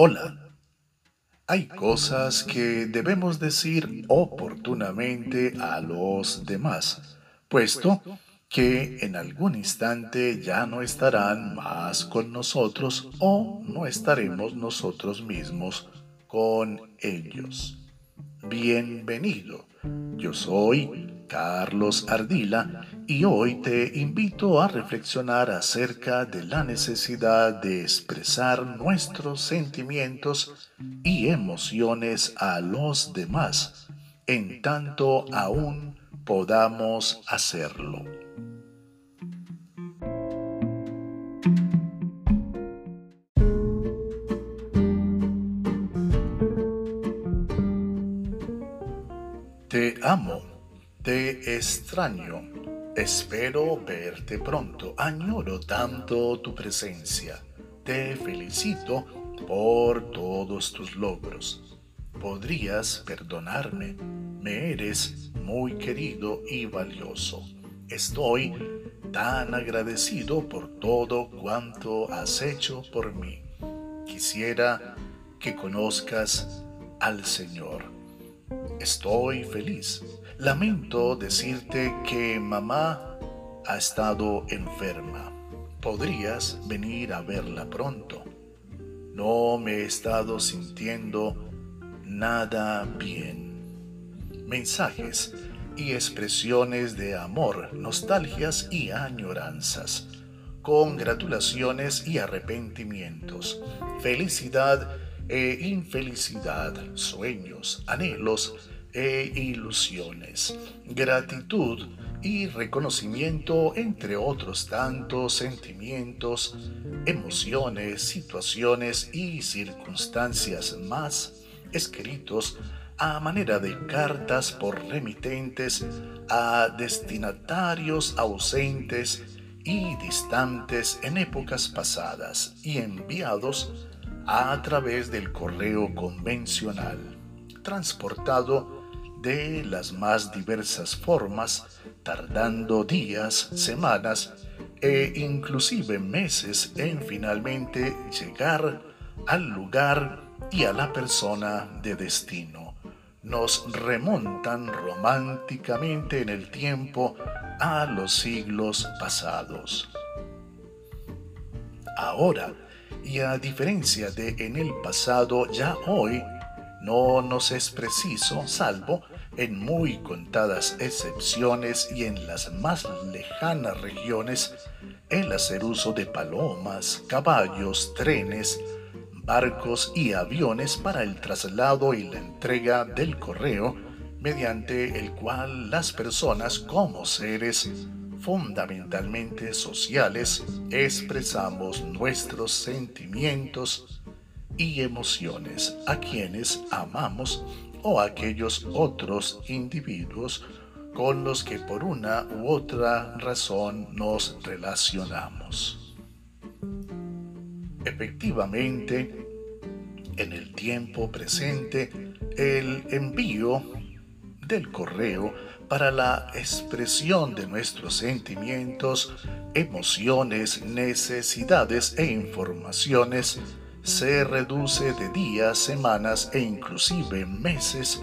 Hola. Hay cosas que debemos decir oportunamente a los demás, puesto que en algún instante ya no estarán más con nosotros o no estaremos nosotros mismos con ellos. Bienvenido. Yo soy Carlos Ardila y hoy te invito a reflexionar acerca de la necesidad de expresar nuestros sentimientos y emociones a los demás, en tanto aún podamos hacerlo. Te amo, te extraño, espero verte pronto, añoro tanto tu presencia, te felicito por todos tus logros. Podrías perdonarme, me eres muy querido y valioso. Estoy tan agradecido por todo cuanto has hecho por mí. Quisiera que conozcas al Señor Estoy feliz. Lamento decirte que mamá ha estado enferma. ¿Podrías venir a verla pronto? No me he estado sintiendo nada bien. Mensajes y expresiones de amor, nostalgias y añoranzas, congratulaciones y arrepentimientos, felicidad e infelicidad, sueños, anhelos e ilusiones, gratitud y reconocimiento, entre otros tantos sentimientos, emociones, situaciones y circunstancias más escritos a manera de cartas por remitentes a destinatarios ausentes y distantes en épocas pasadas y enviados a través del correo convencional, transportado de las más diversas formas, tardando días, semanas e inclusive meses en finalmente llegar al lugar y a la persona de destino. Nos remontan románticamente en el tiempo a los siglos pasados. Ahora, y a diferencia de en el pasado, ya hoy no nos es preciso, salvo en muy contadas excepciones y en las más lejanas regiones, el hacer uso de palomas, caballos, trenes, barcos y aviones para el traslado y la entrega del correo, mediante el cual las personas como seres fundamentalmente sociales, expresamos nuestros sentimientos y emociones a quienes amamos o a aquellos otros individuos con los que por una u otra razón nos relacionamos. Efectivamente, en el tiempo presente, el envío del correo para la expresión de nuestros sentimientos, emociones, necesidades e informaciones se reduce de días, semanas e inclusive meses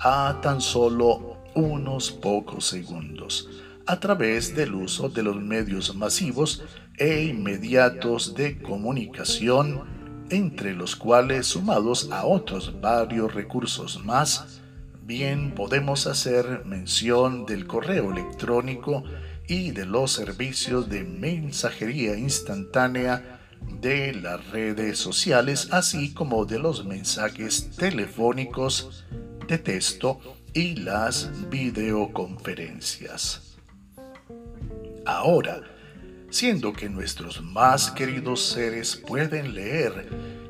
a tan solo unos pocos segundos a través del uso de los medios masivos e inmediatos de comunicación, entre los cuales sumados a otros varios recursos más, bien podemos hacer mención del correo electrónico y de los servicios de mensajería instantánea de las redes sociales, así como de los mensajes telefónicos de texto y las videoconferencias. Ahora, siendo que nuestros más queridos seres pueden leer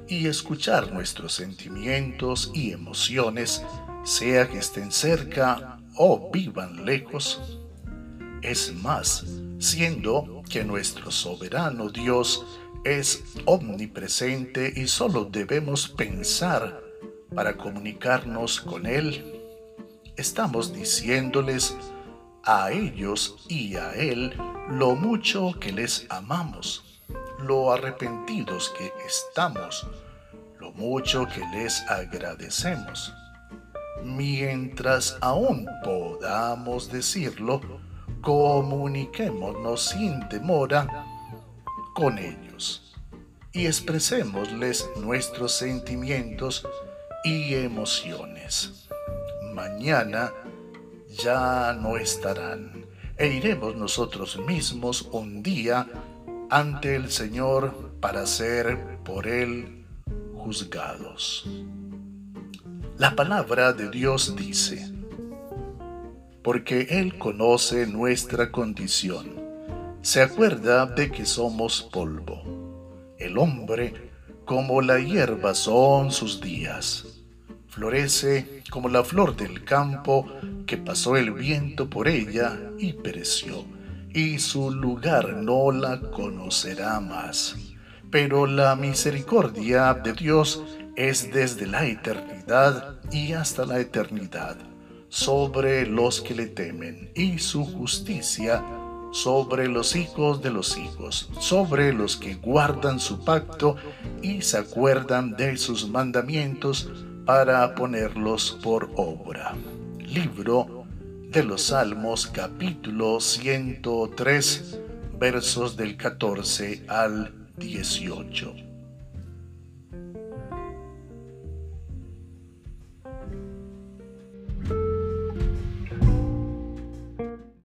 y escuchar nuestros sentimientos y emociones, sea que estén cerca o vivan lejos. Es más, siendo que nuestro soberano Dios es omnipresente y solo debemos pensar para comunicarnos con Él, estamos diciéndoles a ellos y a Él lo mucho que les amamos, lo arrepentidos que estamos, lo mucho que les agradecemos. Mientras aún podamos decirlo, comuniquémonos sin demora con ellos y expresémosles nuestros sentimientos y emociones. Mañana ya no estarán e iremos nosotros mismos un día ante el Señor para ser por Él juzgados. La palabra de Dios dice, porque Él conoce nuestra condición, se acuerda de que somos polvo. El hombre, como la hierba son sus días, florece como la flor del campo que pasó el viento por ella y pereció, y su lugar no la conocerá más. Pero la misericordia de Dios es desde la eternidad y hasta la eternidad sobre los que le temen, y su justicia sobre los hijos de los hijos, sobre los que guardan su pacto y se acuerdan de sus mandamientos para ponerlos por obra. Libro de los Salmos capítulo 103 versos del 14 al 18.